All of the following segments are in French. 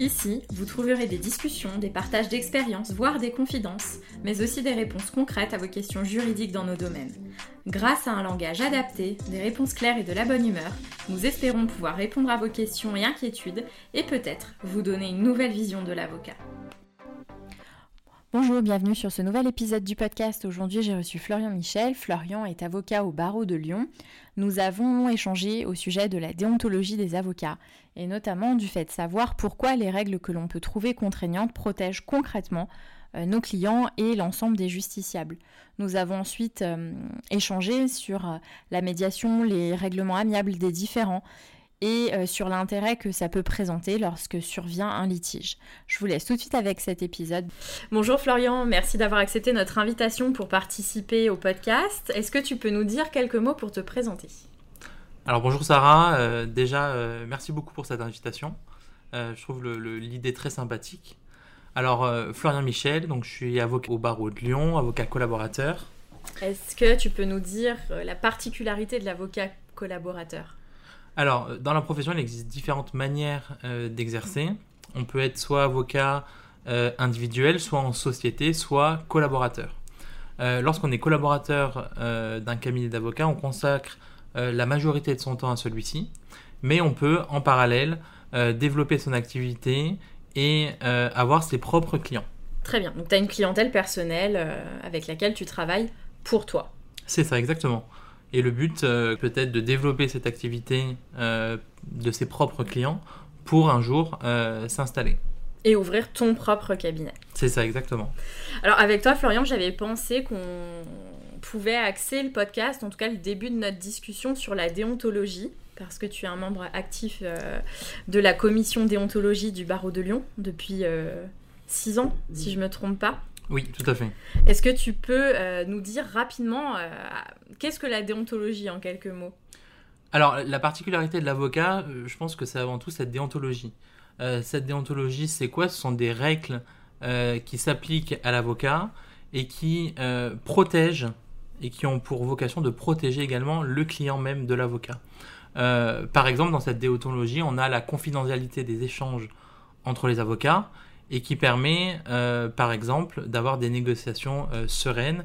Ici, vous trouverez des discussions, des partages d'expériences, voire des confidences, mais aussi des réponses concrètes à vos questions juridiques dans nos domaines. Grâce à un langage adapté, des réponses claires et de la bonne humeur, nous espérons pouvoir répondre à vos questions et inquiétudes et peut-être vous donner une nouvelle vision de l'avocat. Bonjour, bienvenue sur ce nouvel épisode du podcast. Aujourd'hui, j'ai reçu Florian Michel. Florian est avocat au barreau de Lyon. Nous avons échangé au sujet de la déontologie des avocats et notamment du fait de savoir pourquoi les règles que l'on peut trouver contraignantes protègent concrètement euh, nos clients et l'ensemble des justiciables. Nous avons ensuite euh, échangé sur euh, la médiation, les règlements amiables des différents et euh, sur l'intérêt que ça peut présenter lorsque survient un litige. Je vous laisse tout de suite avec cet épisode. Bonjour Florian, merci d'avoir accepté notre invitation pour participer au podcast. Est-ce que tu peux nous dire quelques mots pour te présenter? Alors bonjour Sarah, euh, déjà euh, merci beaucoup pour cette invitation. je trouve l'idée très sympathique. Alors Florian Michel, donc je suis avocat au barreau de Lyon, avocat collaborateur. Est-ce que tu peux nous dire la particularité de l'avocat collaborateur? Alors, dans la profession, il existe différentes manières euh, d'exercer. On peut être soit avocat euh, individuel, soit en société, soit collaborateur. Euh, lorsqu'on est collaborateur d'un cabinet d'avocats, on consacre la majorité de son temps à celui-ci, mais on peut en parallèle développer son activité et avoir ses propres clients. Très bien, donc tu as une clientèle personnelle avec laquelle tu travailles pour toi. C'est ça, exactement. Et le but, euh, peut-être de développer cette activité euh, de ses propres clients pour un jour euh, s'installer. Et ouvrir ton propre cabinet. C'est ça, exactement. Alors avec toi, Florian, j'avais pensé qu'on pouvait axer le podcast, en tout cas le début de notre discussion sur la déontologie, parce que tu es un membre actif de la commission déontologie du barreau de Lyon depuis six ans, si je ne me trompe pas. Oui, tout à fait. Est-ce que tu peux euh, nous dire rapidement euh, qu'est-ce que la déontologie en quelques mots? Alors, la particularité de l'avocat, euh, je pense que c'est avant tout cette déontologie. cette déontologie, c'est quoi? Ce sont des règles qui s'appliquent à l'avocat et qui protègent et qui ont pour vocation de protéger également le client même de l'avocat. par exemple, dans cette déontologie, on a la confidentialité des échanges entre les avocats et qui permet, euh, par exemple, d'avoir des négociations euh, sereines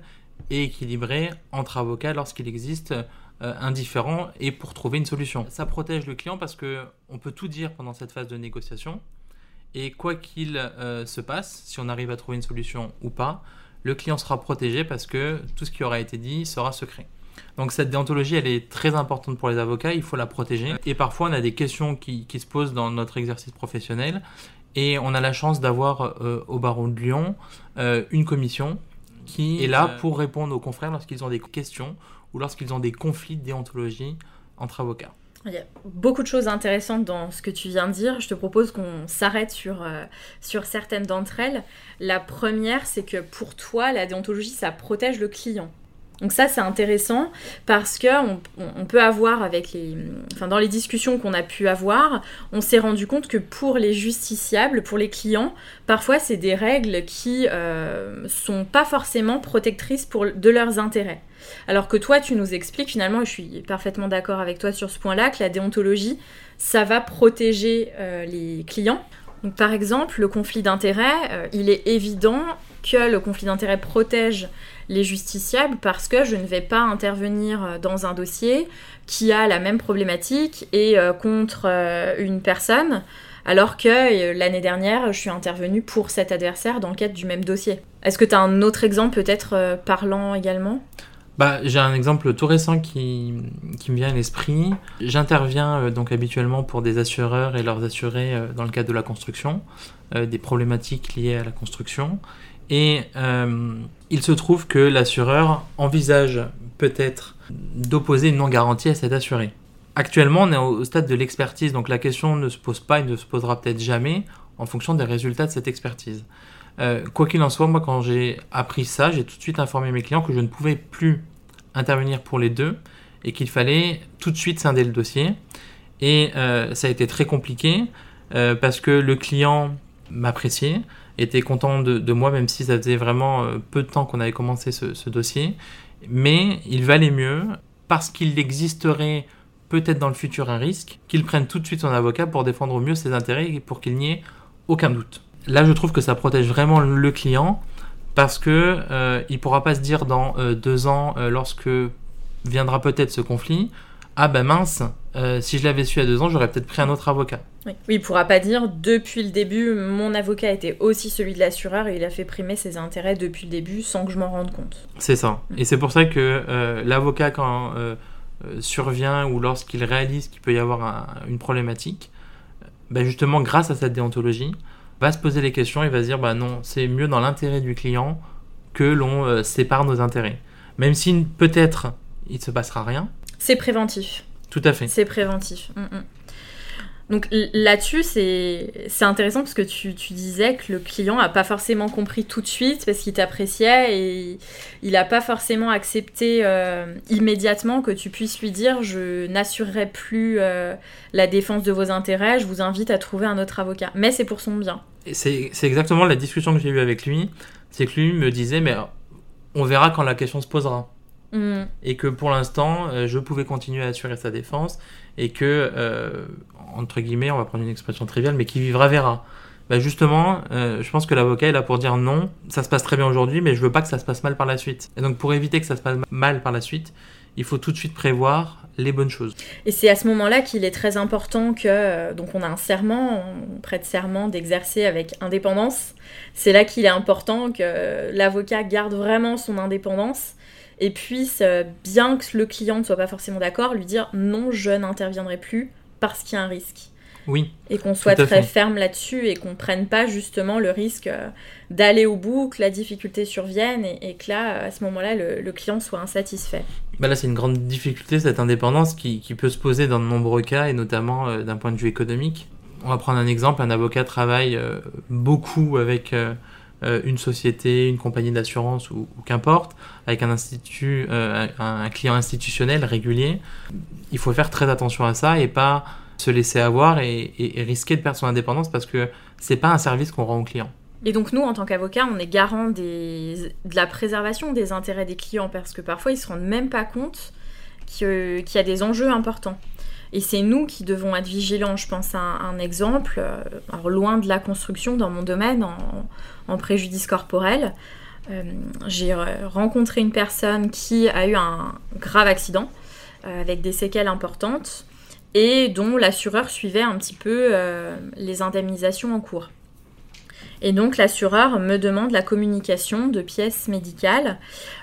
et équilibrées entre avocats lorsqu'il existe euh, un différend et pour trouver une solution. Ça protège le client parce que on peut tout dire pendant cette phase de négociation et quoi qu'il se passe, si on arrive à trouver une solution ou pas, le client sera protégé parce que tout ce qui aura été dit sera secret. Donc cette déontologie, elle est très importante pour les avocats, il faut la protéger. Et parfois, on a des questions qui se posent dans notre exercice professionnel et on a la chance d'avoir euh, au barreau de Lyon euh, une commission qui est là pour répondre aux confrères lorsqu'ils ont des questions ou lorsqu'ils ont des conflits de déontologie entre avocats. Il y a beaucoup de choses intéressantes dans ce que tu viens de dire. Je te propose qu'on s'arrête sur, euh, sur certaines d'entre elles. La première, c'est que pour toi, la déontologie, ça protège le client. Donc ça c'est intéressant parce que on, peut avoir avec enfin dans les discussions qu'on a pu avoir, on s'est rendu compte que pour les justiciables, pour les clients, parfois c'est des règles qui euh, sont pas forcément protectrices de leurs intérêts. Alors que toi tu nous expliques finalement, et je suis parfaitement d'accord avec toi sur ce point-là, que la déontologie ça va protéger euh, les clients. Donc par exemple le conflit d'intérêts, euh, il est évident que le conflit d'intérêts protège les justiciables parce que je ne vais pas intervenir euh, dans un dossier qui a la même problématique et euh, contre une personne alors que l'année dernière, je suis intervenue pour cet adversaire dans le cadre du même dossier. Est-ce que tu as un autre exemple peut-être parlant également? Bah, J'ai un exemple tout récent qui, me vient à l'esprit. J'interviens donc habituellement pour des assureurs et leurs assurés dans le cadre de la construction, des problématiques liées à la construction. Et euh, il se trouve que l'assureur envisage peut-être d'opposer une non-garantie à cet assuré. Actuellement, on est au stade de l'expertise, donc la question ne se pose pas et ne se posera peut-être jamais en fonction des résultats de cette expertise. Euh, quoi qu'il en soit, moi, quand j'ai appris ça, j'ai tout de suite informé mes clients que je ne pouvais plus intervenir pour les deux et qu'il fallait tout de suite scinder le dossier. Et euh, ça a été très compliqué parce que le client m'appréciait, était content de, moi, même si ça faisait vraiment peu de temps qu'on avait commencé ce dossier. Mais il valait mieux, parce qu'il existerait peut-être dans le futur un risque, qu'il prenne tout de suite son avocat pour défendre au mieux ses intérêts et pour qu'il n'y ait aucun doute. Là, je trouve que ça protège vraiment le client parce que euh, il pourra pas se dire dans euh, deux ans, euh, lorsque viendra peut-être ce conflit, ah ben mince, euh, si je l'avais su à deux ans, j'aurais peut-être pris un autre avocat. Oui. il ne pourra pas dire depuis le début, mon avocat était aussi celui de l'assureur et il a fait primer ses intérêts depuis le début sans que je m'en rende compte. C'est ça. Mm. Et c'est pour ça que l'avocat, quand survient ou lorsqu'il réalise qu'il peut y avoir une problématique, ben justement, grâce à cette déontologie, va se poser les questions et va se dire bah non, c'est mieux dans l'intérêt du client que l'on euh, sépare nos intérêts. Même si peut-être il ne se passera rien. C'est préventif. Tout à fait. C'est préventif. Mm, mm. Donc là-dessus, c'est intéressant parce que tu, disais que le client n'a pas forcément compris tout de suite parce qu'il t'appréciait et il n'a pas forcément accepté euh, immédiatement que tu puisses lui dire je n'assurerai plus euh, la défense de vos intérêts, je vous invite à trouver un autre avocat. Mais c'est pour son bien. C'est exactement la discussion que j'ai eue avec lui. C'est que lui me disait mais on verra quand la question se posera. Mm. Et que pour l'instant, euh, je pouvais continuer à assurer sa défense et que entre guillemets, on va prendre une expression triviale, mais qui vivra verra. Bah justement, euh, je pense que l'avocat est là pour dire non, ça se passe très bien aujourd'hui, mais je veux pas que ça se passe mal par la suite. Et donc pour éviter que ça se passe mal par la suite, il faut tout de suite prévoir les bonnes choses. Et c'est à ce moment-là qu'il est très important que, euh, donc on a un serment, on prête serment d'exercer avec indépendance. C'est là qu'il est important que l'avocat garde vraiment son indépendance et puisse, euh, bien que le client ne soit pas forcément d'accord, lui dire non, je n'interviendrai plus parce qu'il y a un risque. Oui. Et qu'on soit très ferme là-dessus et qu'on prenne pas justement le risque euh, d'aller au bout, que la difficulté survienne et, que là, à ce moment-là, le, client soit insatisfait. Bah là, c'est une grande difficulté, cette indépendance qui, peut se poser dans de nombreux cas et notamment euh, d'un point de vue économique. On va prendre un exemple, un avocat travaille euh, beaucoup avec une société, une compagnie d'assurance ou, qu'importe, avec un institut, un, client institutionnel régulier, il faut faire très attention à ça et pas se laisser avoir et, risquer de perdre son indépendance parce que c'est pas un service qu'on rend au client. Et donc nous, en tant qu'avocat, on est garant de la préservation des intérêts des clients parce que parfois ils se rendent même pas compte qu'il y a des enjeux importants. Et c'est nous qui devons être vigilants. Je pense à un, exemple, euh, loin de la construction dans mon domaine, en, préjudice corporel. Euh, j'ai rencontré une personne qui a eu un grave accident euh, avec des séquelles importantes et dont l'assureur suivait un petit peu les indemnisations en cours. Et donc l'assureur me demande la communication de pièces médicales.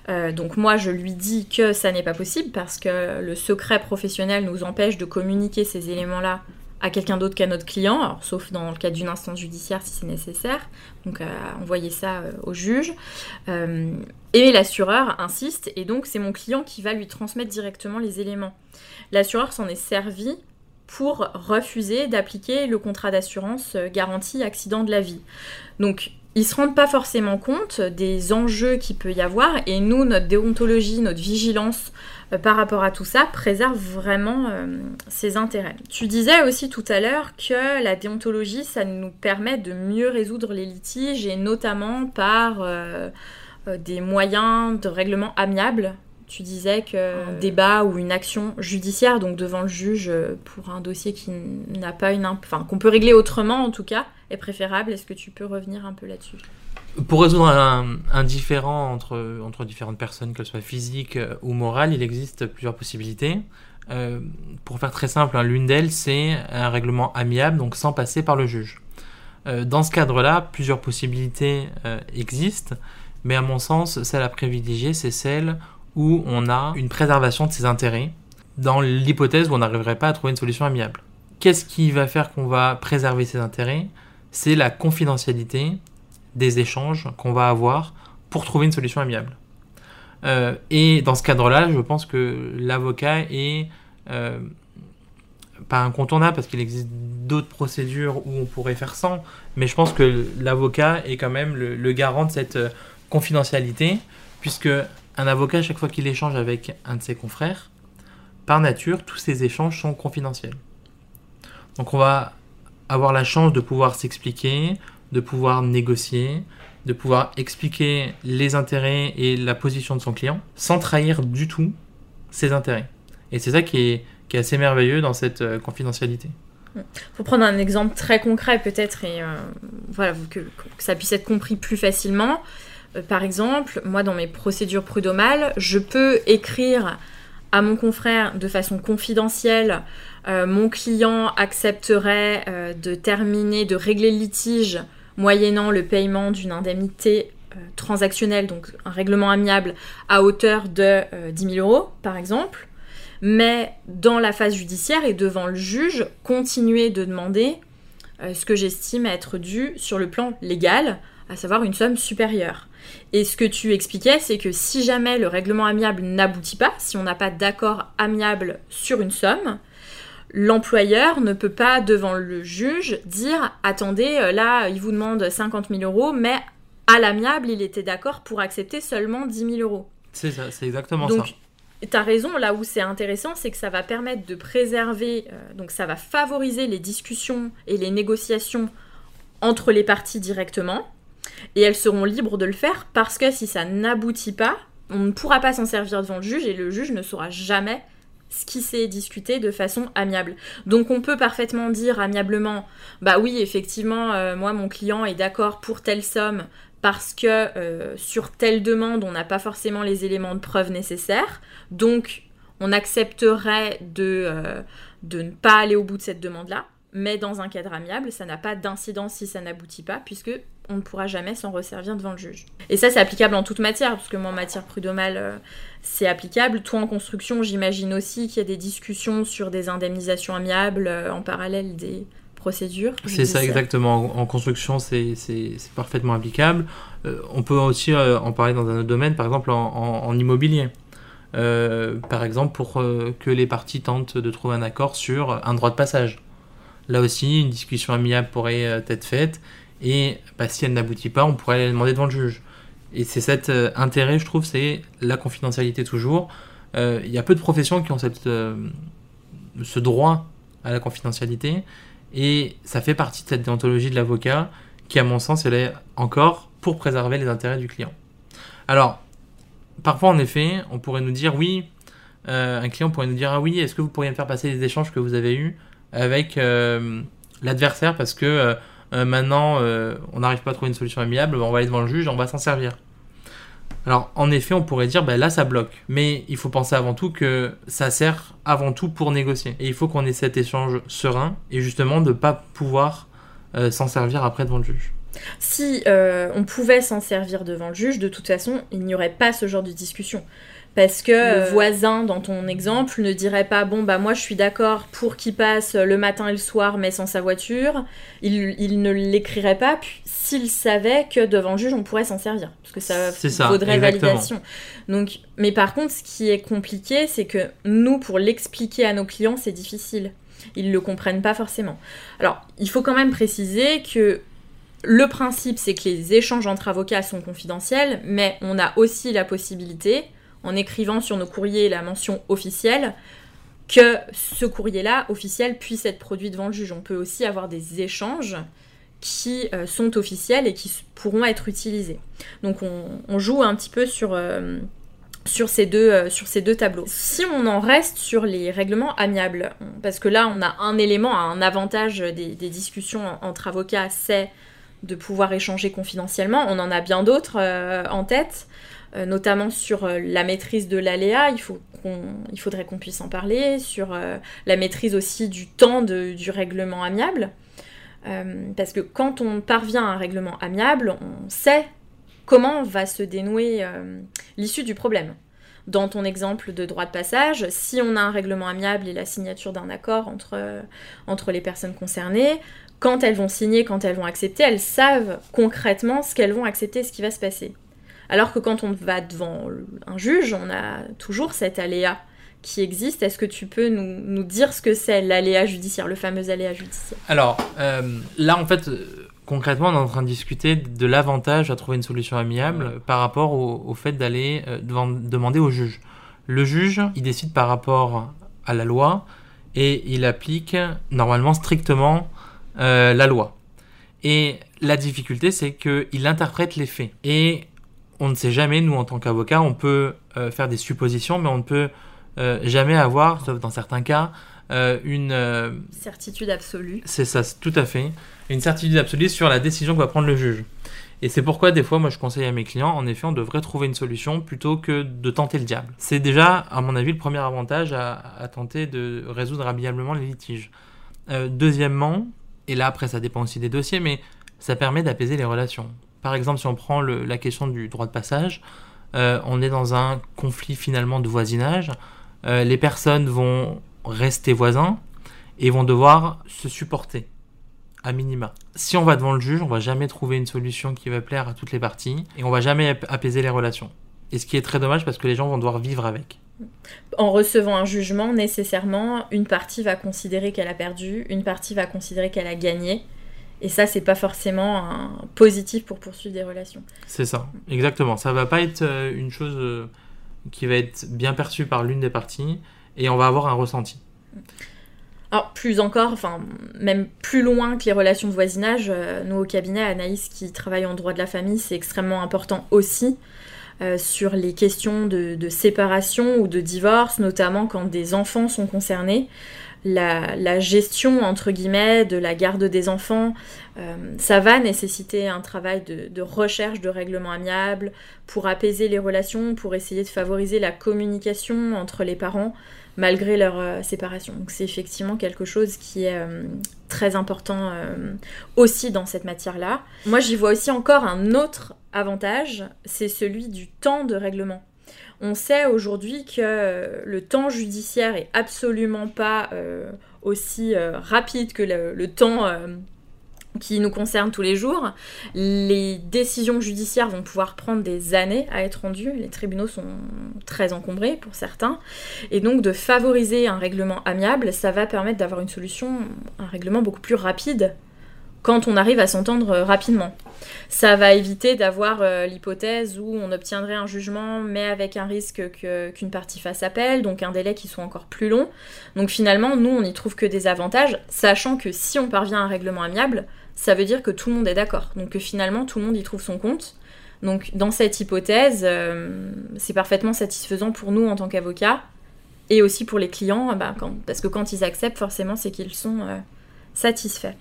Euh, donc moi je lui dis que ça n'est pas possible parce que le secret professionnel nous empêche de communiquer ces éléments-là à quelqu'un d'autre qu'à notre client, sauf dans le cas d'une instance judiciaire si c'est nécessaire, donc à envoyer ça euh, au juge. Euh, et l'assureur insiste, et donc c'est mon client qui va lui transmettre directement les éléments. L'assureur s'en est servi pour refuser d'appliquer le contrat d'assurance euh, garantie accident de la vie. Donc ils se rendent pas forcément compte des enjeux qu'il peut y avoir, et nous, notre déontologie, notre vigilance euh, par rapport à tout ça préserve vraiment euh, ses intérêts. Tu disais aussi tout à l'heure que la déontologie, ça nous permet de mieux résoudre les litiges et notamment par des moyens de règlement amiable. Tu disais qu'un débat ou une action judiciaire, donc devant le juge pour un dossier qui n'a pas une, enfin qu'on peut régler autrement en tout cas, est préférable. Est-ce que tu peux revenir un peu là-dessus? Pour résoudre un, différent entre, entre différentes personnes, qu'elles soient physiques euh, ou morales, il existe plusieurs possibilités. Euh, pour faire très simple, hein, l'une d'elles, c'est un règlement amiable, donc sans passer par le juge. Euh, dans ce cadre-là, plusieurs possibilités existent, mais à mon sens, celle à privilégier, c'est celle où on a une préservation de ses intérêts, dans l'hypothèse où on n'arriverait pas à trouver une solution amiable. Qu'est-ce qui va faire qu'on va préserver ses intérêts? C'est la confidentialité des échanges qu'on va avoir pour trouver une solution amiable. Euh, et dans ce cadre-là, je pense que l'avocat est euh, pas incontournable parce qu'il existe d'autres procédures où on pourrait faire sans, mais je pense que l'avocat est quand même le, garant de cette euh, confidentialité, puisque un avocat, chaque fois qu'il échange avec un de ses confrères, par nature, tous ces échanges sont confidentiels. Donc on va avoir la chance de pouvoir s'expliquer, de pouvoir négocier, de pouvoir expliquer les intérêts et la position de son client sans trahir du tout ses intérêts. Et c'est ça qui est, assez merveilleux dans cette euh, confidentialité. Pour prendre un exemple très concret peut-être et euh, voilà que, ça puisse être compris plus facilement. Euh, par exemple, moi dans mes procédures prud'homales, je peux écrire à mon confrère de façon confidentielle euh, mon client accepterait euh, de terminer, de régler le litige moyennant le paiement d'une indemnité transactionnelle, donc un règlement amiable à hauteur de 10 000 euros par exemple, mais dans la phase judiciaire et devant le juge, continuer de demander ce que j'estime être dû sur le plan légal, à savoir une somme supérieure. Et ce que tu expliquais, c'est que si jamais le règlement amiable n'aboutit pas, si on n'a pas d'accord amiable sur une somme, l'employeur ne peut pas, devant le juge, dire Attendez, euh, là, il vous demande 50 000 euros, mais à l'amiable, il était d'accord pour accepter seulement 10 000 euros. C'est ça, c'est exactement donc, ça. Tu as raison, là où c'est intéressant, c'est que ça va permettre de préserver, euh, donc ça va favoriser les discussions et les négociations entre les parties directement, et elles seront libres de le faire parce que si ça n'aboutit pas, on ne pourra pas s'en servir devant le juge et le juge ne saura jamais ce qui s'est discuté de façon amiable. Donc on peut parfaitement dire amiablement, bah oui, effectivement, euh, moi mon client est d'accord pour telle somme parce que euh, sur telle demande, on n'a pas forcément les éléments de preuve nécessaires. Donc on accepterait de, euh, de ne pas aller au bout de cette demande-là. Mais dans un cadre amiable, ça n'a pas d'incidence si ça n'aboutit pas, puisque on ne pourra jamais s'en resservir devant le juge. Et ça, c'est applicable en toute matière, parce que moi, en matière prud'homale, c'est applicable. Toi, en construction, j'imagine aussi qu'il y a des discussions sur des indemnisations amiables euh, en parallèle des procédures. C'est ça, exactement. En, construction, c'est parfaitement applicable. Euh, on peut aussi euh, en parler dans un autre domaine, par exemple en, en immobilier. par exemple, pour que les parties tentent de trouver un accord sur un droit de passage. Là aussi, une discussion amiable pourrait être faite, et bah, si elle n'aboutit pas, on pourrait aller demander devant le juge. Et c'est cet euh, intérêt, je trouve, c'est la confidentialité toujours. Euh, il y a peu de professions qui ont euh, ce droit à la confidentialité. Et ça fait partie de cette déontologie de l'avocat qui, à mon sens, elle est encore pour préserver les intérêts du client. Alors, parfois, en effet, on pourrait nous dire oui, un client pourrait nous dire ah oui, est-ce que vous pourriez me faire passer les échanges que vous avez eus avec l'adversaire parce que maintenant on n'arrive pas à trouver une solution amiable, on va aller devant le juge, on va s'en servir. Alors, en effet, on pourrait dire, ben là, ça bloque. Mais il faut penser avant tout que ça sert avant tout pour négocier. Et il faut qu'on ait cet échange serein et justement de ne pas pouvoir euh, s'en servir après devant le juge. Si euh, on pouvait s'en servir devant le juge, de toute façon, il n'y aurait pas ce genre de discussion. Parce que le voisin, dans ton exemple, ne dirait pas bon bah moi je suis d'accord pour qu'il passe le matin et le soir mais sans sa voiture. Il, il ne l'écrirait pas s'il savait que devant le juge on pourrait s'en servir parce que ça, ça faudrait validation. Donc, mais par contre, ce qui est compliqué, c'est que nous pour l'expliquer à nos clients c'est difficile. Ils le comprennent pas forcément. Alors, il faut quand même préciser que le principe, c'est que les échanges entre avocats sont confidentiels, mais on a aussi la possibilité, en écrivant sur nos courriers la mention officielle que ce courrier-là, officiel, puisse être produit devant le juge. On peut aussi avoir des échanges qui euh, sont officiels et qui pourront être utilisés. Donc on, joue un petit peu sur, euh, sur, ces deux, euh, sur ces deux tableaux. Si on en reste sur les règlements amiables, parce que là on a un élément, un avantage des discussions entre avocats, c'est de pouvoir échanger confidentiellement. On en a bien d'autres en tête. Euh, notamment sur euh, la maîtrise de l'aléa, il, faudrait qu'on puisse en parler, sur euh, la maîtrise aussi du temps du règlement amiable. parce que quand on parvient à un règlement amiable, on sait comment va se dénouer l'issue du problème. Dans ton exemple de droit de passage, si on a un règlement amiable et la signature d'un accord entre, entre les personnes concernées, quand elles vont signer, quand elles vont accepter, elles savent concrètement ce qu'elles vont accepter, ce qui va se passer. Alors que quand on va devant un juge, on a toujours cet aléa qui existe. Est-ce que tu peux nous, dire ce que c'est l'aléa judiciaire, le fameux aléa judiciaire? Alors, euh, là, en fait, concrètement, on est en train de discuter de l'avantage à trouver une solution amiable par rapport au, fait d'aller euh, demander au juge. Le juge, il décide par rapport à la loi et il applique normalement strictement la loi. Et la difficulté, c'est qu'il interprète les faits. Et on ne sait jamais, nous en tant qu'avocats, on peut faire des suppositions, mais on ne peut jamais avoir, sauf dans certains cas, une... certitude absolue. C'est ça, tout à fait. Une certitude absolue sur la décision que va prendre le juge. Et c'est pourquoi des fois, moi, je conseille à mes clients, en effet, on devrait trouver une solution plutôt que de tenter le diable. C'est déjà, à mon avis, le premier avantage à, tenter de résoudre amicablement les litiges. Euh, deuxièmement, et là après, ça dépend aussi des dossiers, mais ça permet d'apaiser les relations. Par exemple, si on prend la question du droit de passage, euh, on est dans un conflit finalement de voisinage. Euh, les personnes vont rester voisins et vont devoir se supporter à minima. Si on va devant le juge, on va jamais trouver une solution qui va plaire à toutes les parties et on va jamais apaiser les relations. Et ce qui est très dommage parce que les gens vont devoir vivre avec. En recevant un jugement, nécessairement, une partie va considérer qu'elle a perdu, une partie va considérer qu'elle a gagné. Et ça, c'est pas forcément un positif pour poursuivre des relations. C'est ça, exactement. Ça va pas être euh, une chose euh, qui va être bien perçue par l'une des parties et on va avoir un ressenti. Alors, plus encore, enfin, même plus loin que les relations de voisinage, euh, nous au cabinet, Anaïs qui travaille en droit de la famille, c'est extrêmement important aussi euh, sur les questions de, séparation ou de divorce, notamment quand des enfants sont concernés. La, gestion, entre guillemets, de la garde des enfants, euh, ça va nécessiter un travail de, recherche de règlement amiable pour apaiser les relations, pour essayer de favoriser la communication entre les parents malgré leur euh, séparation. Donc c'est effectivement quelque chose qui est euh, très important aussi dans cette matière-là. Moi j'y vois aussi encore un autre avantage, c'est celui du temps de règlement. On sait aujourd'hui que le temps judiciaire est absolument pas aussi rapide que le temps qui nous concerne tous les jours. Les décisions judiciaires vont pouvoir prendre des années à être rendues. Les tribunaux sont très encombrés pour certains. Et donc de favoriser un règlement amiable, ça va permettre d'avoir une solution, un règlement beaucoup plus rapide quand on arrive à s'entendre rapidement. Ça va éviter d'avoir euh, l'hypothèse où on obtiendrait un jugement mais avec un risque qu'une partie fasse appel, donc un délai qui soit encore plus long. Donc finalement, nous, on n'y trouve que des avantages, sachant que si on parvient à un règlement amiable, ça veut dire que tout le monde est d'accord. Donc que finalement, tout le monde y trouve son compte. Donc dans cette hypothèse, euh, c'est parfaitement satisfaisant pour nous en tant qu'avocats et aussi pour les clients, bah, parce que quand ils acceptent, forcément, c'est qu'ils sont euh, satisfaits.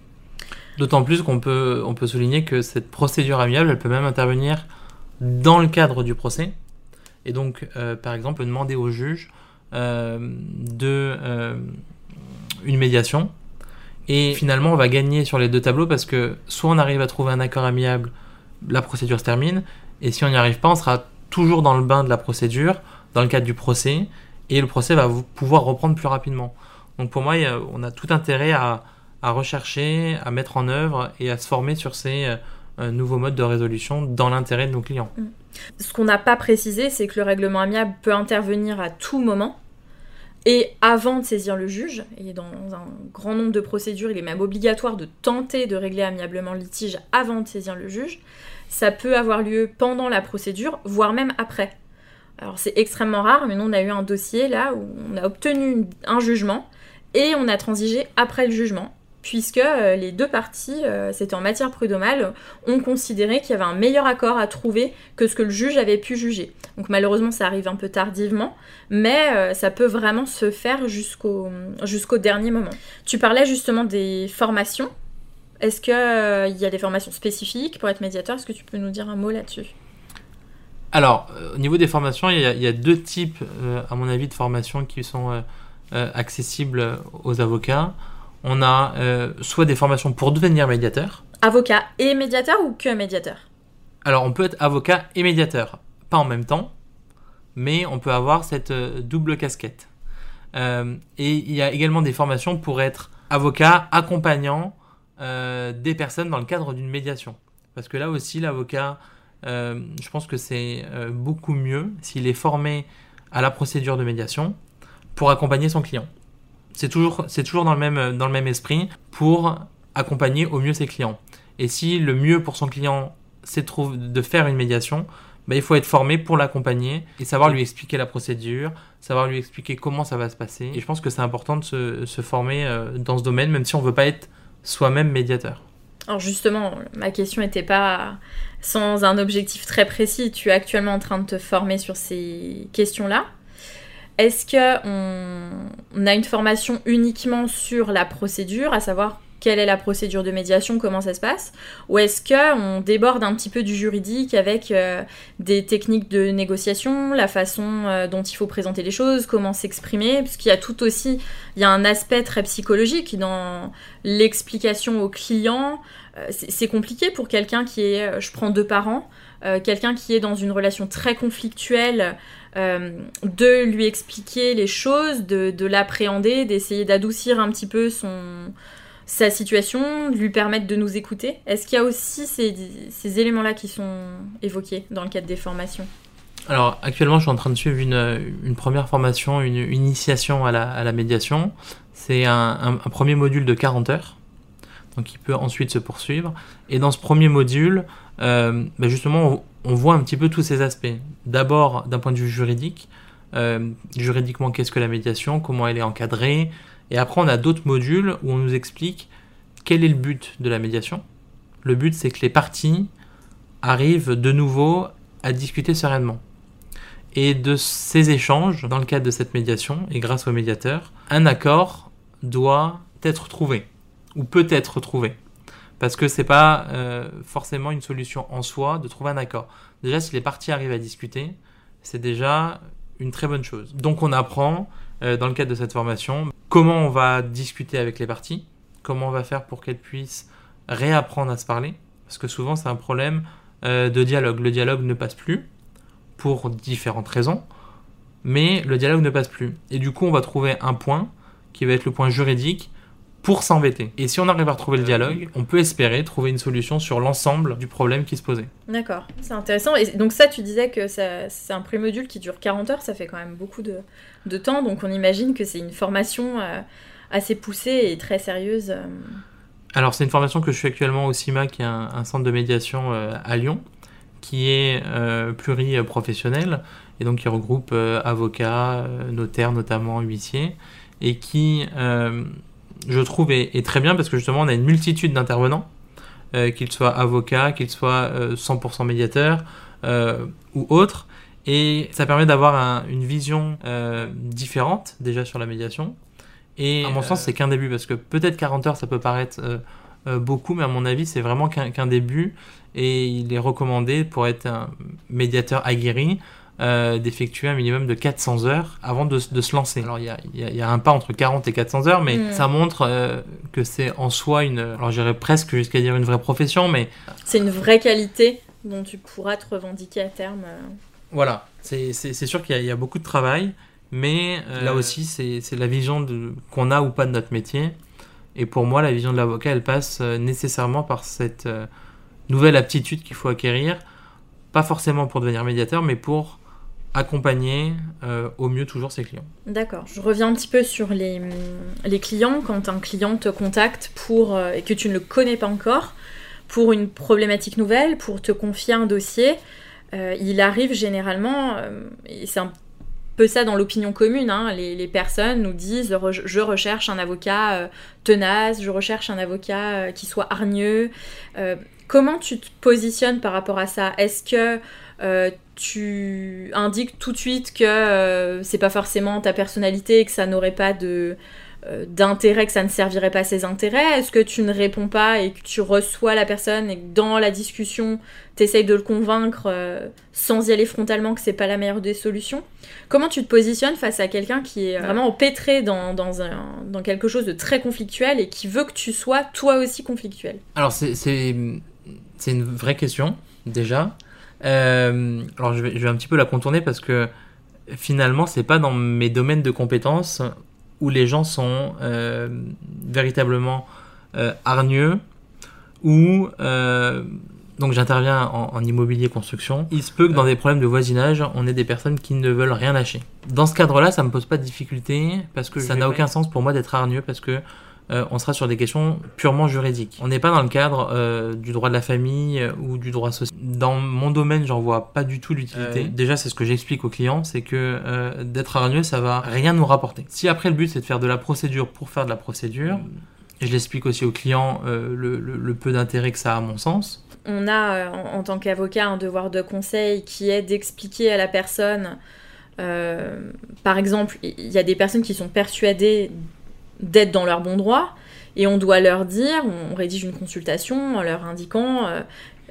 D'autant plus qu'on peut, on peut souligner que cette procédure amiable, elle peut même intervenir dans le cadre du procès. Et donc, euh, par exemple, demander au juge de une médiation et finalement, on va gagner sur les deux tableaux parce que soit on arrive à trouver un accord amiable, la procédure se termine, et si on n'y arrive pas, on sera toujours dans le bain de la procédure, dans le cadre du procès, et le procès va pouvoir reprendre plus rapidement. Donc pour moi, on a tout intérêt à, rechercher, à mettre en œuvre et à se former sur ces euh, nouveaux modes de résolution dans l'intérêt de nos clients. Mm. Ce qu'on n'a pas précisé, c'est que le règlement amiable peut intervenir à tout moment et avant de saisir le juge, et dans un grand nombre de procédures, il est même obligatoire de tenter de régler amiablement le litige avant de saisir le juge, ça peut avoir lieu pendant la procédure, voire même après. Alors c'est extrêmement rare, mais nous on a eu un dossier là où on a obtenu un jugement et on a transigé après le jugement puisque euh, les deux parties, euh, c'était en matière prud'homale, ont considéré qu'il y avait un meilleur accord à trouver que ce que le juge avait pu juger. Donc malheureusement, ça arrive un peu tardivement, mais euh, ça peut vraiment se faire jusqu'au jusqu'au dernier moment. Tu parlais justement des formations. Est-ce qu'il y a des formations spécifiques pour être médiateur? Est-ce que tu peux nous dire un mot là-dessus? Alors, au niveau des formations, il y a, deux types, à mon avis, de formations qui sont accessibles aux avocats on a euh, soit des formations pour devenir médiateur. Avocat et médiateur ou que médiateur? Alors on peut être avocat et médiateur, pas en même temps, mais on peut avoir cette euh, double casquette. Euh, et il y a également des formations pour être avocat accompagnant des personnes dans le cadre d'une médiation. Parce que là aussi, l'avocat, je pense que c'est beaucoup mieux s'il est formé à la procédure de médiation pour accompagner son client. C'est toujours, c'est toujours dans, le même, dans le même esprit pour accompagner au mieux ses clients. Et si le mieux pour son client, c'est de faire une médiation, bah, il faut être formé pour l'accompagner et savoir lui expliquer la procédure, savoir lui expliquer comment ça va se passer. Et je pense que c'est important de se, se former euh, dans ce domaine, même si on ne veut pas être soi-même médiateur. Alors justement, ma question n'était pas sans un objectif très précis. Tu es actuellement en train de te former sur ces questions-là. Est-ce qu'on on a une formation uniquement sur la procédure, à savoir quelle est la procédure de médiation, comment ça se passe, ou est-ce qu'on déborde un petit peu du juridique avec euh, des techniques de négociation, la façon euh, dont il faut présenter les choses, comment s'exprimer, parce y a tout aussi, il y a un aspect très psychologique dans l'explication au client. Euh, c'est compliqué pour quelqu'un qui est, je prends deux parents, quelqu'un qui est dans une relation très conflictuelle. De lui expliquer les choses, de, de l'appréhender, d'essayer d'adoucir un petit peu son, sa situation, lui permettre de nous écouter. Est-ce qu'il y a aussi ces, éléments-là qui sont évoqués dans le cadre des formations? Alors actuellement je suis en train de suivre une, première formation, une, initiation à la, médiation. C'est un, premier module de 40 heures, donc il peut ensuite se poursuivre. Et dans ce premier module, euh, bah, justement on, voit un petit peu tous ces aspects. D'abord d'un point de vue juridique, euh, juridiquement qu'est-ce que la médiation, comment elle est encadrée, et après, on a d'autres modules où on nous explique quel est le but de la médiation. Le but, c'est que les parties arrivent de nouveau à discuter sereinement. Et de ces échanges, dans le cadre de cette médiation, et grâce au médiateur, un accord doit être trouvé, ou peut être trouvé. Parce que ce n'est pas euh, forcément une solution en soi de trouver un accord. Déjà, si les parties arrivent à discuter, c'est déjà une très bonne chose. Donc on apprend euh, dans le cadre de cette formation. Comment on va discuter avec les parties Comment on va faire pour qu'elles puissent réapprendre à se parler Parce que souvent c'est un problème euh, de dialogue. Le dialogue ne passe plus pour différentes raisons, mais le dialogue ne passe plus. Et du coup on va trouver un point qui va être le point juridique pour s'embêter. Et si on arrive à retrouver le dialogue, on peut espérer trouver une solution sur l'ensemble du problème qui se posait. D'accord, c'est intéressant. Et donc ça, tu disais que c'est un pré-module qui dure 40 heures, ça fait quand même beaucoup de, de temps, donc on imagine que c'est une formation euh, assez poussée et très sérieuse. Euh. Alors c'est une formation que je suis actuellement au CIMA, qui est un, centre de médiation euh, à Lyon, qui est pluriprofessionnel, et donc qui regroupe avocats, notaires notamment, huissiers, et qui je trouve, est, très bien parce que justement, on a une multitude d'intervenants, euh, qu'ils soient avocats, qu'ils soient 100% euh, médiateurs euh, ou autres. Et ça permet d'avoir une vision différente déjà sur la médiation. Et à mon sens, c'est qu'un début parce que peut-être 40 heures, ça peut paraître beaucoup, mais à mon avis, c'est vraiment qu'un début. Et il est recommandé pour être un médiateur aguerri euh, d'effectuer un minimum de 400 heures avant de, se lancer. Alors il y a, un pas entre 40 et 400 heures, mais mm. ça montre euh, que c'est en soi une, alors j'irais presque jusqu'à dire une vraie profession, mais... C'est une vraie qualité dont tu pourras te revendiquer à terme. Euh. Voilà, c'est sûr qu'il y, a beaucoup de travail, mais là aussi c'est la vision qu'on a ou pas de notre métier. Et pour moi, la vision de l'avocat, elle passe nécessairement par cette nouvelle aptitude qu'il faut acquérir, pas forcément pour devenir médiateur, mais pour accompagner euh, au mieux toujours ses clients. D'accord. Je reviens un petit peu sur les, les clients. Quand un client te contacte pour, euh, et que tu ne le connais pas encore, pour une problématique nouvelle, pour te confier un dossier, euh, il arrive généralement, et c'est un peu ça dans l'opinion commune, hein, les, les, personnes nous disent je recherche un avocat tenace, je recherche un avocat qui soit hargneux. comment tu te positionnes par rapport à ça? Est-ce que tu indiques tout de suite que euh, c'est pas forcément ta personnalité et que ça n'aurait pas de euh, d'intérêt, que ça ne servirait pas à ses intérêts. Est-ce que tu ne réponds pas et que tu reçois la personne et que dans la discussion, tu essayes de le convaincre sans y aller frontalement que c'est pas la meilleure des solutions? Comment tu te positionnes face à quelqu'un qui est vraiment empêtré dans, dans, un, dans quelque chose de très conflictuel et qui veut que tu sois toi aussi conflictuel? Alors c'est une vraie question déjà. Euh, alors je vais, je vais, un petit peu la contourner parce que finalement c'est pas dans mes domaines de compétences où les gens sont euh, véritablement euh, hargneux ou donc j'interviens en, immobilier construction. Il se peut que dans des problèmes de voisinage, on ait des personnes qui ne veulent rien lâcher. Dans ce cadre-là, ça me pose pas de difficulté parce que ça n'a aucun sens pour moi d'être hargneux parce que euh, on sera sur des questions purement juridiques. On n'est pas dans le cadre euh, du droit de la famille euh, ou du droit social. Dans mon domaine, j'en vois pas du tout l'utilité. Déjà, c'est ce que j'explique aux clients, c'est que d'être hargneux, ça va rien nous rapporter. Si après le but c'est de faire de la procédure pour faire de la procédure, je l'explique aussi aux clients le, le, peu d'intérêt que ça a à mon sens. On a en, en tant qu'avocat un devoir de conseil qui est d'expliquer à la personne, par exemple, il y a des personnes qui sont persuadées d'être dans leur bon droit, et on doit leur dire, on rédige une consultation en leur indiquant euh,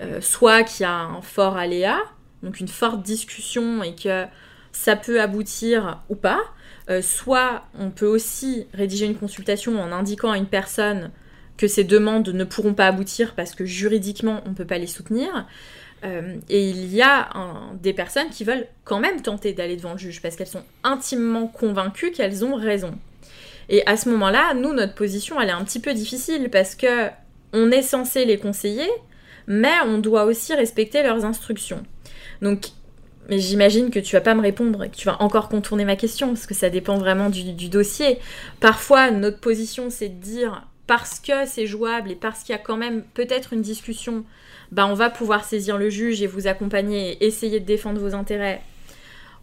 euh, soit qu'il y a un fort aléa, donc une forte discussion et que ça peut aboutir ou pas, euh, soit on peut aussi rédiger une consultation en indiquant à une personne que ces demandes ne pourront pas aboutir parce que juridiquement on ne peut pas les soutenir. et il y a des personnes qui veulent quand même tenter d'aller devant le juge parce qu'elles sont intimement convaincues qu'elles ont raison. Et à ce moment-là, nous, notre position, elle est un petit peu difficile parce que on est censé les conseiller, mais on doit aussi respecter leurs instructions. Donc, mais j'imagine que tu vas pas me répondre et que tu vas encore contourner ma question parce que ça dépend vraiment du, dossier. Parfois, notre position, c'est de dire parce que c'est jouable et parce qu'il y a quand même peut-être une discussion, bah on va pouvoir saisir le juge et vous accompagner et essayer de défendre vos intérêts.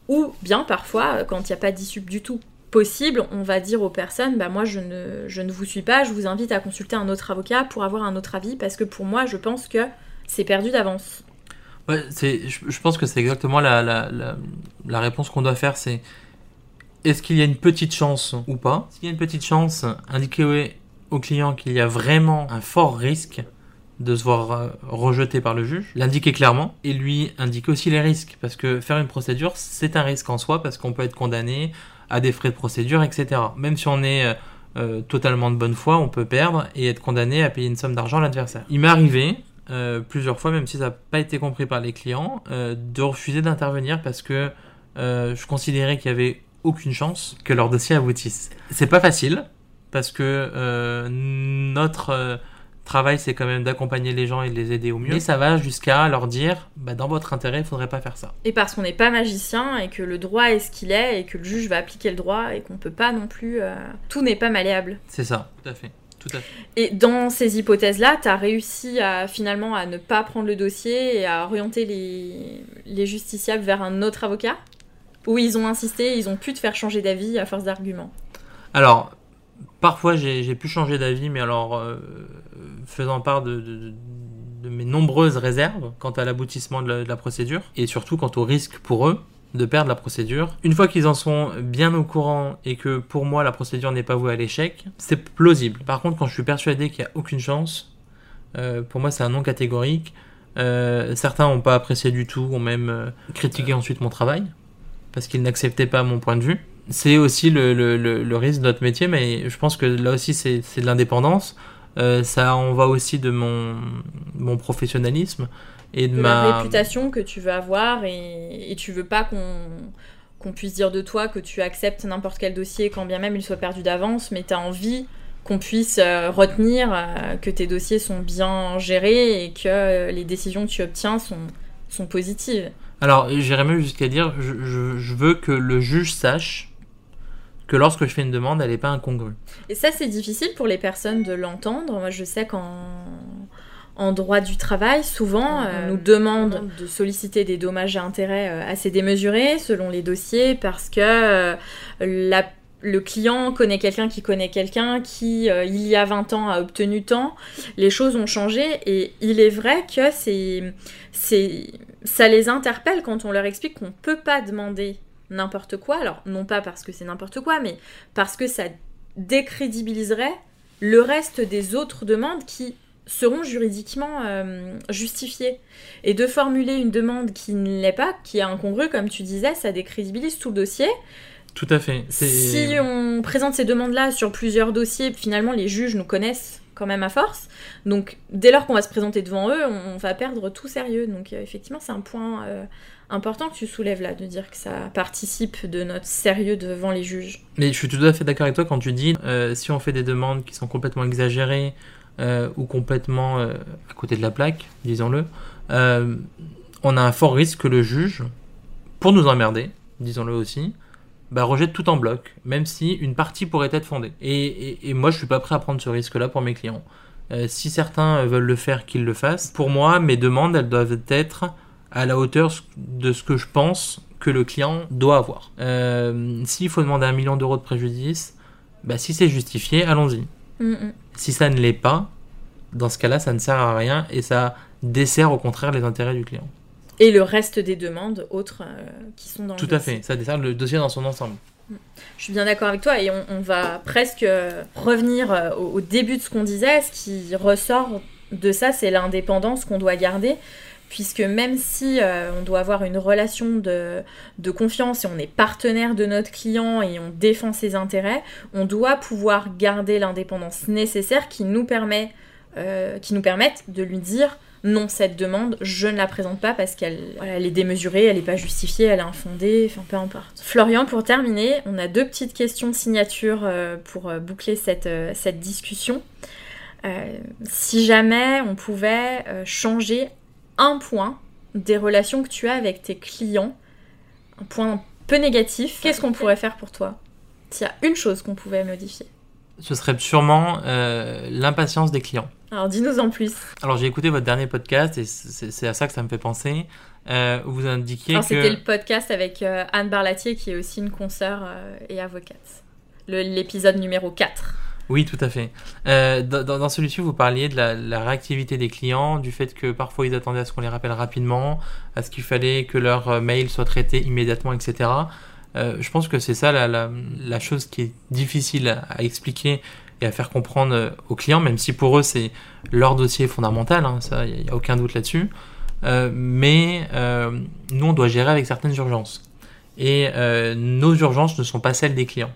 Ou bien parfois, quand il n'y a pas d'issue du tout, possible, on va dire aux personnes, bah moi je ne, je ne vous suis pas, je vous invite à consulter un autre avocat pour avoir un autre avis, parce que pour moi je pense que c'est perdu d'avance. C'est, je, pense que c'est exactement la, la, réponse qu'on doit faire, c'est est-ce qu'il y a une petite chance ou pas? S'il y a une petite chance, indiquer au client qu'il y a vraiment un fort risque de se voir euh, rejeté par le juge, l'indiquer clairement et lui indiquer aussi les risques parce que faire une procédure c'est un risque en soi parce qu'on peut être condamné à des frais de procédure, etc. Même si on est euh, euh, totalement de bonne foi, on peut perdre et être condamné à payer une somme d'argent à l'adversaire. Il m'est arrivé euh, plusieurs fois, même si ça n'a pas été compris par les clients, de refuser d'intervenir parce que je considérais qu'il n'y avait aucune chance que leur dossier aboutisse. C'est pas facile parce que notre travail, c'est quand même d'accompagner les gens et de les aider au mieux. Et ça va jusqu'à leur dire, bah, dans votre intérêt, il faudrait pas faire ça. Et parce qu'on n'est pas magicien et que le droit est ce qu'il est et que le juge va appliquer le droit et qu'on peut pas non plus. Euh, tout n'est pas malléable. C'est ça, tout à fait. Tout à fait. Et dans ces hypothèses-là, tu as réussi à finalement à ne pas prendre le dossier et à orienter les, les justiciables vers un autre avocat? Ou ils ont insisté, ils ont pu te faire changer d'avis à force d'arguments? Alors, parfois j'ai pu changer d'avis, mais alors euh, faisant part de, mes nombreuses réserves quant à l'aboutissement de, la procédure, et surtout quant au risque pour eux de perdre la procédure. Une fois qu'ils en sont bien au courant et que pour moi la procédure n'est pas vouée à l'échec, c'est plausible. Par contre, quand je suis persuadé qu'il n'y a aucune chance, euh, pour moi c'est un non catégorique. Euh, certains n'ont pas apprécié du tout, ont même critiqué ensuite mon travail, parce qu'ils n'acceptaient pas mon point de vue c'est aussi le, le, le, risque de notre métier, mais je pense que là aussi c'est de l'indépendance. Euh, ça en va aussi de mon, mon professionnalisme et de, ma la réputation que tu veux avoir et, et tu veux pas qu'on qu'on puisse dire de toi que tu acceptes n'importe quel dossier quand bien même il soit perdu d'avance, mais tu as envie qu'on puisse euh, retenir euh, que tes dossiers sont bien gérés et que les décisions que tu obtiens sont, sont positives. Alors, j'irais même jusqu'à dire, je, je, je, veux que le juge sache que lorsque je fais une demande, elle n'est pas incongrue. Et ça, c'est difficile pour les personnes de l'entendre. Moi, je sais qu'en en droit du travail, souvent, on euh, nous demande de solliciter des dommages et intérêts euh, assez démesurés selon les dossiers parce que euh, le client connaît quelqu'un qui connaît quelqu'un qui, il y a 20 ans, a obtenu tant. Les choses ont changé et il est vrai que c'est, ça les interpelle quand on leur explique qu'on ne peut pas demander n'importe quoi. Alors, non pas parce que c'est n'importe quoi, mais parce que ça décrédibiliserait le reste des autres demandes qui seront juridiquement euh, justifiées. Et de formuler une demande qui ne l'est pas, qui est incongrue, comme tu disais, ça décrédibilise tout le dossier. Tout à fait. Si on présente ces demandes-là sur plusieurs dossiers, finalement, les juges nous connaissent quand même à force. Donc, dès lors qu'on va se présenter devant eux, on, va perdre tout sérieux. Donc, euh, effectivement, c'est un point euh, important que tu soulèves là, de dire que ça participe de notre sérieux devant les juges. Mais je suis tout à fait d'accord avec toi quand tu dis euh, si on fait des demandes qui sont complètement exagérées euh, ou complètement euh, à côté de la plaque, disons-le, on a un fort risque que le juge, pour nous emmerder, disons-le aussi, bah, rejette tout en bloc, même si une partie pourrait être fondée. Et, et moi, je suis pas prêt à prendre ce risque-là pour mes clients. si certains veulent le faire, qu'ils le fassent. Pour moi, mes demandes, elles doivent être à la hauteur de ce que je pense que le client doit avoir. Euh, S'il faut demander un million d'euros de préjudice, bah, si c'est justifié, allons-y. Mm, mm. Si ça ne l'est pas, dans ce cas-là, ça ne sert à rien et ça dessert au contraire les intérêts du client. Et le reste des demandes autres euh, qui sont dans Tout le à dossier. fait, ça dessert le dossier dans son ensemble. Je suis bien d'accord avec toi et on, on va presque euh, revenir au, au début de ce qu'on disait. Ce qui ressort de ça, c'est l'indépendance qu'on doit garder. Puisque même si euh, on doit avoir une relation de, confiance et on est partenaire de notre client et on défend ses intérêts, on doit pouvoir garder l'indépendance nécessaire qui nous, permet, euh, permette de lui dire non, cette demande, je ne la présente pas parce qu'elle est démesurée, elle n'est pas justifiée, elle est infondée, enfin peu importe. Florian, pour terminer, on a deux petites questions signature euh, pour boucler cette, discussion. Si jamais on pouvait changer un point des relations que tu as avec tes clients, un point peu négatif, qu'est-ce qu'on pourrait faire pour toi? S'il y a une chose qu'on pouvait modifier. Ce serait sûrement euh, l'impatience des clients. Alors dis-nous en plus. Alors j'ai écouté votre dernier podcast et c'est à ça que ça me fait penser. Euh, vous indiquiez Alors que... c'était le podcast avec euh, Anne Barlatier qui est aussi une consoeur et avocate. L'épisode numéro 4. Oui, tout à fait. Euh, dans celui-ci, vous parliez de la, réactivité des clients, du fait que parfois ils attendaient à ce qu'on les rappelle rapidement, à ce qu'il fallait que leur euh, mail soit traité immédiatement, etc. Euh, je pense que c'est ça la, chose qui est difficile à, expliquer et à faire comprendre aux clients, même si pour eux c'est leur dossier fondamental, hein, il n'y a, aucun doute là-dessus. Mais nous, on doit gérer avec certaines urgences. Et nos urgences ne sont pas celles des clients.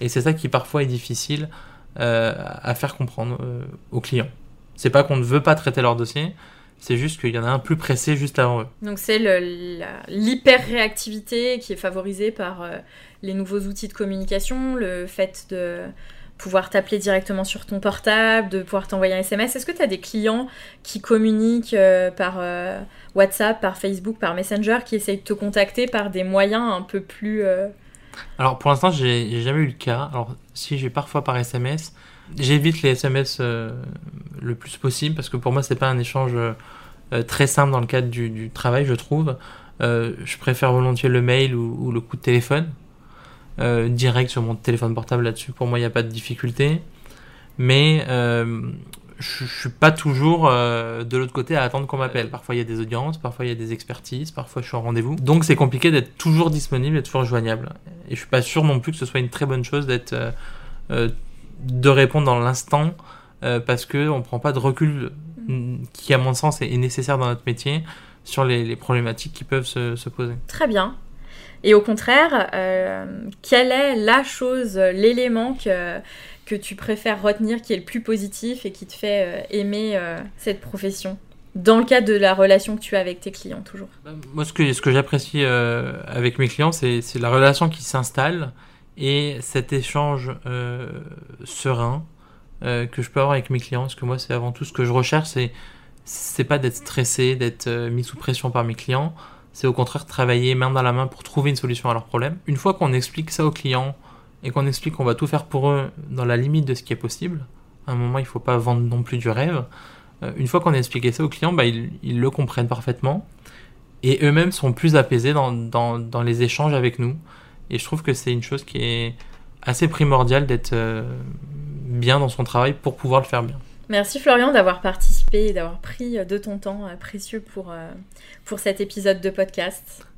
Et c'est ça qui parfois est difficile euh, à faire comprendre euh, aux clients. C'est pas qu'on ne veut pas traiter leur dossier, c'est juste qu'il y en a un plus pressé juste avant eux. Donc c'est l'hyper-réactivité qui est favorisée par euh, les nouveaux outils de communication, le fait de pouvoir t'appeler directement sur ton portable, de pouvoir t'envoyer un SMS. Est-ce que tu as des clients qui communiquent euh, par WhatsApp, par Facebook, par Messenger, qui essayent de te contacter par des moyens un peu plus... euh, Alors pour l'instant, j'ai jamais eu le cas. Alors si j'ai parfois par SMS, j'évite les SMS euh, le plus possible parce que pour moi, c'est pas un échange euh, très simple dans le cadre du, travail, je trouve. Euh, je préfère volontiers le mail ou, ou le coup de téléphone. Euh, direct sur mon téléphone portable là-dessus, pour moi, il n'y a pas de difficulté. Mais euh, je je suis pas toujours euh, de l'autre côté à attendre qu'on m'appelle. Parfois, il y a des audiences, parfois, il y a des expertises, parfois, je suis en rendez-vous. Donc, c'est compliqué d'être toujours disponible et toujours joignable. Et je suis pas sûr non plus que ce soit une très bonne chose d'être euh, euh, de répondre dans l'instant euh, parce que on prend pas de recul mm, qui, à mon sens, est, est nécessaire dans notre métier sur les, les problématiques qui peuvent se, se poser. Très bien. Et au contraire, euh, quelle est la chose, l'élément que, que tu préfères retenir qui est le plus positif et qui te fait euh, aimer euh, cette profession Dans le cadre de la relation que tu as avec tes clients, toujours? Moi, ce que, j'apprécie euh, avec mes clients, c'est la relation qui s'installe et cet échange serein que je peux avoir avec mes clients. Parce que moi, c'est avant tout ce que je recherche, c'est c'est pas d'être stressé, d'être mis sous pression par mes clients. C'est au contraire travailler main dans la main pour trouver une solution à leurs problèmes. Une fois qu'on explique ça aux clients et qu'on explique qu'on va tout faire pour eux dans la limite de ce qui est possible, à un moment, il faut pas vendre non plus du rêve. Euh, une fois qu'on a expliqué ça aux clients, bah, ils, le comprennent parfaitement et eux-mêmes sont plus apaisés dans, les échanges avec nous. Et je trouve que c'est une chose qui est assez primordiale d'être euh, bien dans son travail pour pouvoir le faire bien. Merci Florian d'avoir participé et d'avoir pris de ton temps euh, précieux euh, pour cet épisode de podcast.